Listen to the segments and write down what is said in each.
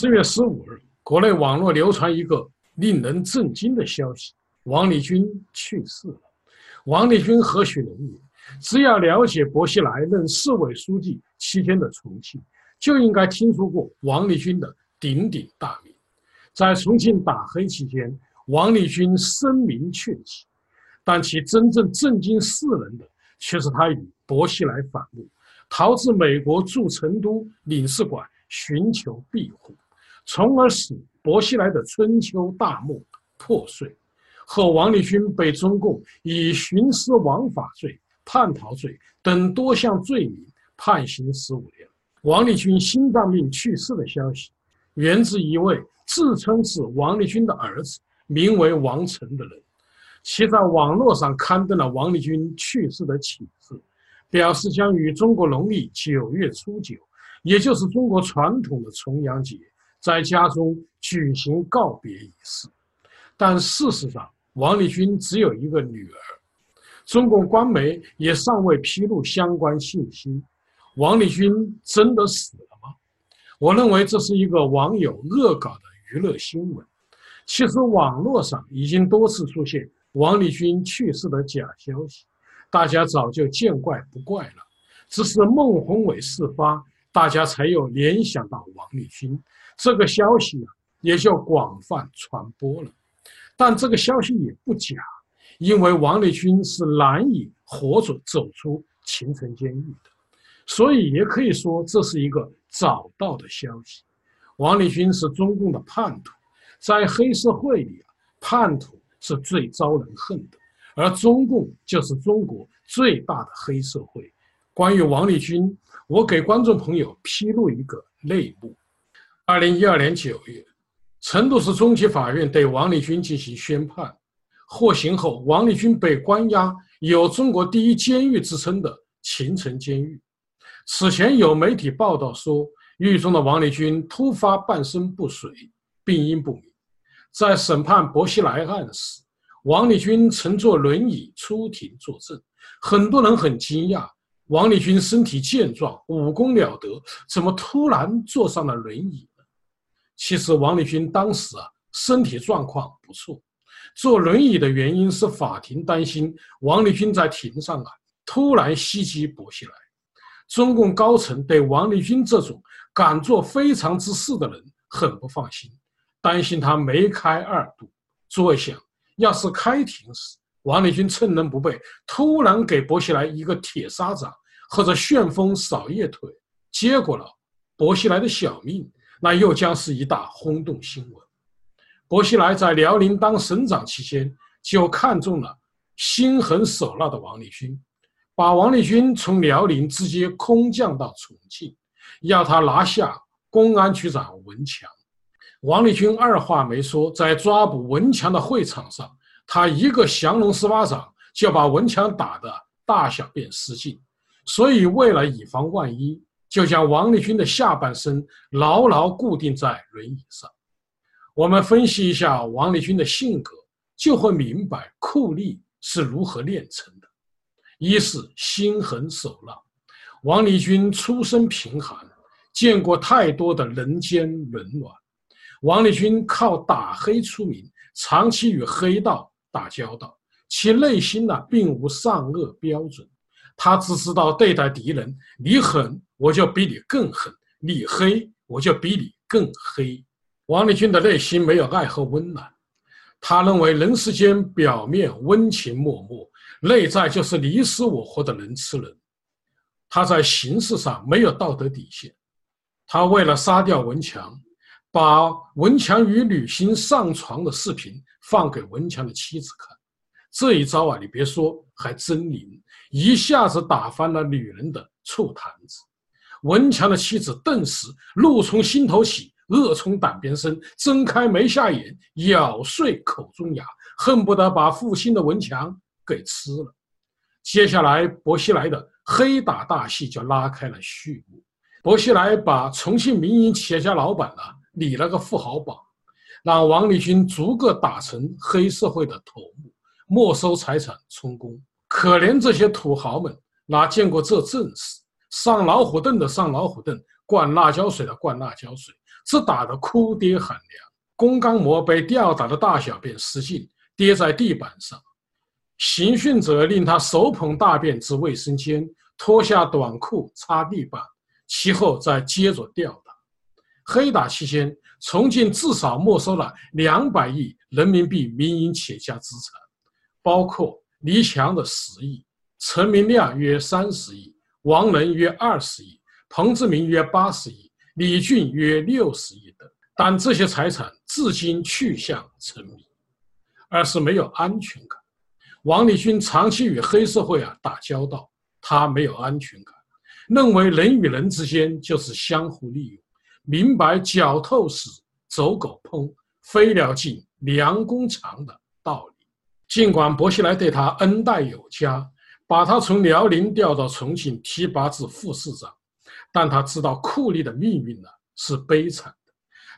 四月十五日，国内网络流传一个令人震惊的消息：王立军去世了。王立军何许人也？只要了解薄熙来任市委书记期间的重庆，就应该听说过王立军的鼎鼎大名。在重庆打黑期间，王立军声名鹊起，但其真正震惊世人的，却是他与薄熙来反目，逃至美国驻成都领事馆寻求庇护，从而使薄熙来的春秋大梦破碎。后王立军被中共以徇私枉法罪、叛逃罪等多项罪名判刑十五年。王立军心脏病去世的消息，源自一位自称是王立军的儿子，名为王成的人，其在网络上刊登了王立军去世的启事，表示将于中国农历九月初九，也就是中国传统的重阳节，在家中举行告别仪式。但事实上，王立军只有一个女儿，中共官媒也尚未披露相关信息。王立军真的死了吗？我认为这是一个网友恶搞的娱乐新闻。其实网络上已经多次出现王立军去世的假消息，大家早就见怪不怪了。只是孟宏伟事发，大家才又联想到王立军，这个消息啊也就广泛传播了。但这个消息也不假，因为王立军是难以活着走出秦城监狱的，所以也可以说这是一个早到的消息。王立军是中共的叛徒，在黑社会里啊，叛徒是最招人恨的，而中共就是中国最大的黑社会。关于王立军，我给观众朋友披露一个内幕：二零一二年九月。成都市中级法院对王立军进行宣判，获刑后，王立军被关押有“中国第一监狱”之称的秦城监狱。此前有媒体报道说，狱中的王立军突发半身不遂，病因不明。在审判薄熙来案时，王立军乘坐轮椅出庭作证，很多人很惊讶，王立军身体健壮，武功了得，怎么突然坐上了轮椅呢？其实王立军当时啊身体状况不错，坐轮椅的原因是法庭担心王立军在庭上啊突然袭击薄熙来。中共高层对王立军这种敢做非常之事的人很不放心，担心他梅开二度。作想，要是开庭时王立军趁人不备，突然给薄熙来一个铁砂掌或者旋风扫叶腿，结果了薄熙来的小命。那又将是一大轰动新闻。薄熙来在辽宁当省长期间，就看中了心狠手辣的王立军，把王立军从辽宁直接空降到重庆，要他拿下公安局长文强。王立军二话没说，在抓捕文强的会场上，他一个降龙十八掌就把文强打得大小便失禁。所以，为了以防万一。就将王立军的下半身牢牢固定在轮椅上。我们分析一下王立军的性格，就会明白酷吏是如何炼成的。一是心狠手辣。王立军出身贫寒，见过太多的人间冷暖。王立军靠打黑出名，长期与黑道打交道，其内心呢并无善恶标准。他只知道对待敌人，你狠我就比你更狠；你黑我就比你更黑。王立军的内心没有爱和温暖，他认为人世间表面温情脉脉，内在就是你死我活的人吃人。他在形式上没有道德底线，他为了杀掉文强，把文强与女星上床的视频放给文强的妻子看。这一招啊，你别说，还真灵，一下子打翻了女人的醋坛子。文强的妻子顿时怒从心头起，恶从胆边生，睁开眉下眼，咬碎口中牙，恨不得把负心的文强给吃了。接下来，薄熙来的黑打大戏就拉开了序幕。薄熙来把重庆民营企业家老板啊理了个富豪榜，让王立军逐个打成黑社会的头目。没收财产充公，可怜这些土豪们哪见过这阵势？上老虎凳的上老虎凳，灌辣椒水的灌辣椒水，只打得哭爹喊娘。龚刚模被吊打的大小便失禁，跌在地板上。刑讯者令他手捧大便至卫生间，脱下短裤擦地板，其后再接着吊。黑打期间，重庆至少没收了两百亿人民币民营企业家资产，包括李强的十亿，陈明亮约三十亿，王能约二十亿，彭志明约八十亿，李俊约六十亿等。但这些财产至今去向成谜，二是没有安全感。王立军长期与黑社会啊打交道，他没有安全感，认为人与人之间就是相互利用，明白“脚透死，走狗烹，飞鸟尽，良弓藏”的道理。尽管薄熙来对他恩待有加，把他从辽宁调到重庆提拔至副市长，但他知道库吏的命运呢是悲惨的。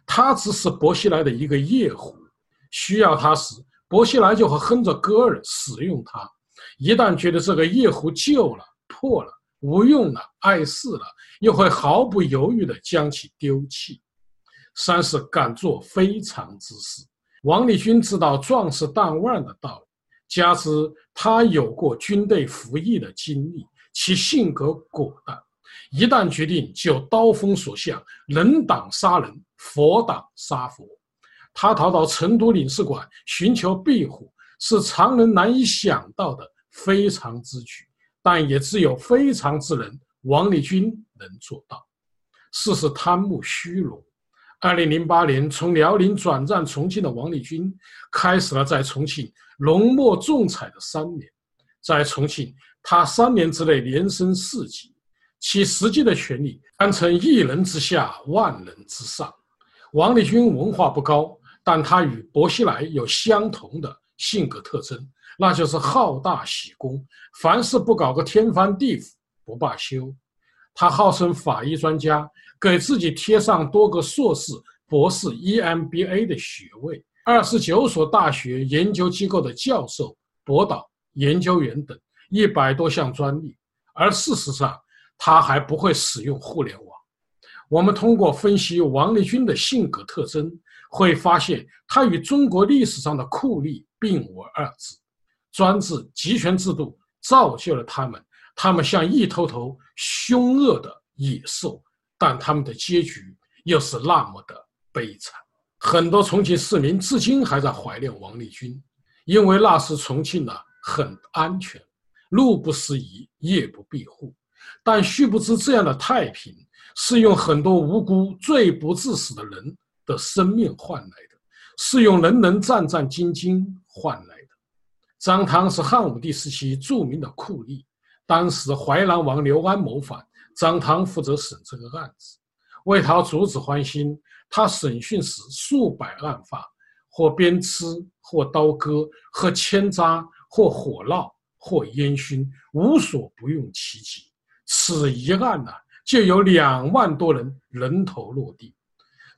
他只是薄熙来的一个夜壶，需要他时，薄熙来就会哼着歌儿使用它；一旦觉得这个夜壶旧了、破了、无用了、碍事了，又会毫不犹豫地将其丢弃。三是敢做非常之事。王立军知道壮士断腕的道理，加之他有过军队服役的经历，其性格果断。一旦决定，就刀锋所向，人挡杀人，佛挡杀佛。他逃到成都领事馆寻求庇护，是常人难以想到的非常之举，但也只有非常之人王立军能做到。四是贪慕虚荣。二零零八年从辽宁转战重庆的王立军，开始了在重庆浓墨重彩的三年。在重庆，他三年之内连升四级。其实际的权力堪称一人之下，万人之上。王立军文化不高，但他与薄熙来有相同的性格特征，那就是好大喜功，凡事不搞个天翻地覆不罢休。他号称法医专家，给自己贴上多个硕士、博士、EMBA 的学位，二十九所大学研究机构的教授、博导、研究员等，一百多项专利。而事实上，他还不会使用互联网。我们通过分析王立军的性格特征，会发现他与中国历史上的酷吏并无二致。专制集权制度造就了他们，他们像一头头凶恶的野兽，但他们的结局又是那么的悲惨。很多重庆市民至今还在怀念王立军，因为那时重庆呢很安全，路不拾遗，夜不闭户。但殊不知，这样的太平是用很多无辜、罪不至死的人的生命换来的，是用人人战战兢兢换来。张汤是汉武帝时期著名的酷吏，当时淮南王刘安谋反，张汤负责审这个案子。为讨主子欢心，他审讯时数百案发，或鞭笞，或刀割，或牵扎，或火烙，或烟熏，无所不用其极。此一案呢，就有两万多人人头落地。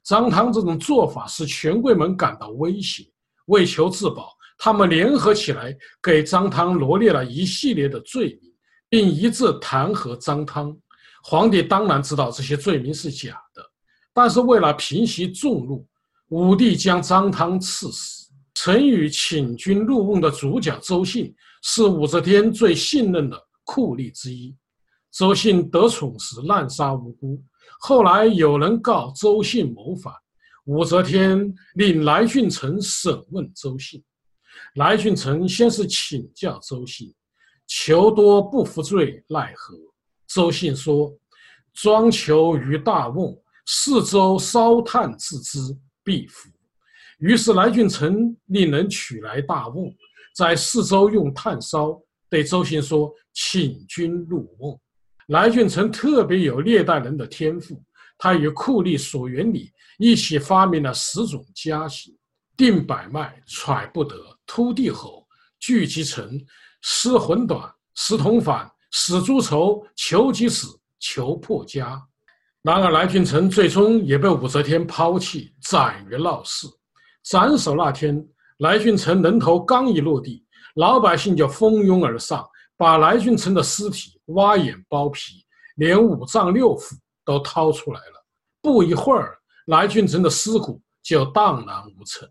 张汤这种做法使权贵们感到威胁，为求自保，他们联合起来给张汤罗列了一系列的罪名，并一致弹劾张汤。皇帝当然知道这些罪名是假的，但是为了平息众怒，武帝将张汤赐死。成语“请君入瓮”的主角周信是武则天最信任的酷吏之一。周信得宠时滥杀无辜，后来有人告周信谋反，武则天令来俊臣审问周信。来俊臣先是请教周信，求多不服罪，奈何？周信说：“庄求于大瓮，四周烧炭自之，必服。”于是来俊臣令人取来大瓮，在四周用炭烧，对周信说：“请君入瓮。”来俊臣特别有猎代人的天赋，他与酷吏索元礼一起发明了十种家刑：定百脉、揣不得、突地吼、聚集成、失魂短、失同反、死猪仇、求己死、求破家。然而，来俊臣最终也被武则天抛弃，斩于闹市。斩首那天，来俊臣人头刚一落地，老百姓就蜂拥而上。把来俊臣的尸体挖眼剥皮，连五脏六腑都掏出来了。不一会儿，来俊臣的尸骨就荡然无存。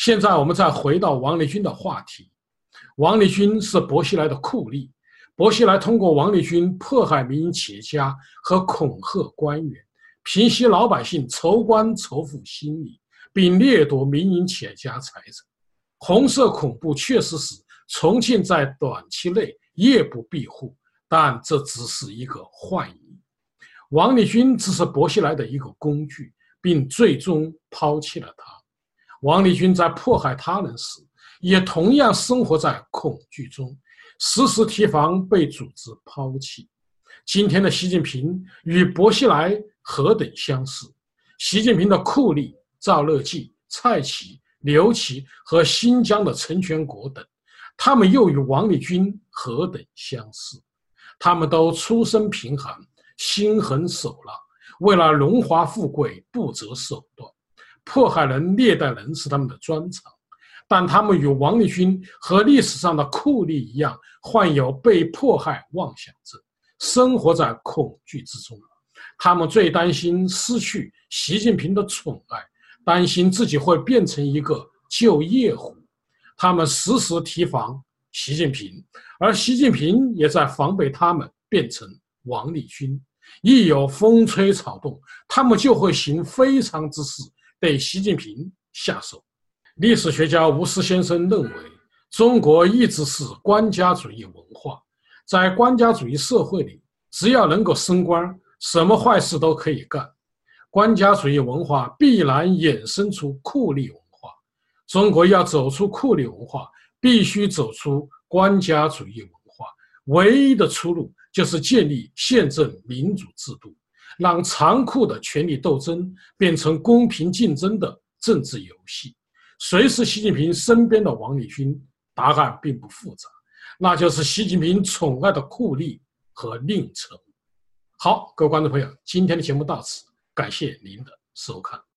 现在我们再回到王立军的话题。王立军是薄熙来的酷吏，薄熙来通过王立军迫害民营企业家和恐吓官员，平息老百姓仇官仇富心理，并掠夺民营企业家财产。红色恐怖确实使重庆在短期内夜不闭户，但这只是一个幻影。王立军只是薄熙来的一个工具，并最终抛弃了他。王立军在迫害他人时。也同样生活在恐惧中，时时提防被组织抛弃。今天的习近平与薄熙来何等相似？习近平的酷吏赵乐际、蔡奇、刘奇和新疆的陈全国等，他们又与王立军何等相似？他们都出身贫寒，心狠手辣，为了荣华富贵不择手段，迫害人、虐待人是他们的专长。但他们与王立军和历史上的酷吏一样，患有被迫害妄想症，生活在恐惧之中。他们最担心失去习近平的宠爱，担心自己会变成一个旧夜壶。他们时时提防习近平，而习近平也在防备他们变成王立军。一有风吹草动，他们就会行非常之事，对习近平下手。历史学家吴思先生认为，中国一直是官家主义文化，在官家主义社会里，只要能够升官，什么坏事都可以干。官家主义文化必然衍生出酷吏文化。中国要走出酷吏文化，必须走出官家主义文化。唯一的出路就是建立宪政民主制度，让残酷的权力斗争变成公平竞争的政治游戏。谁是习近平身边的王立军？答案并不复杂，那就是习近平宠爱的酷吏和佞臣。好，各位观众朋友，今天的节目到此，感谢您的收看。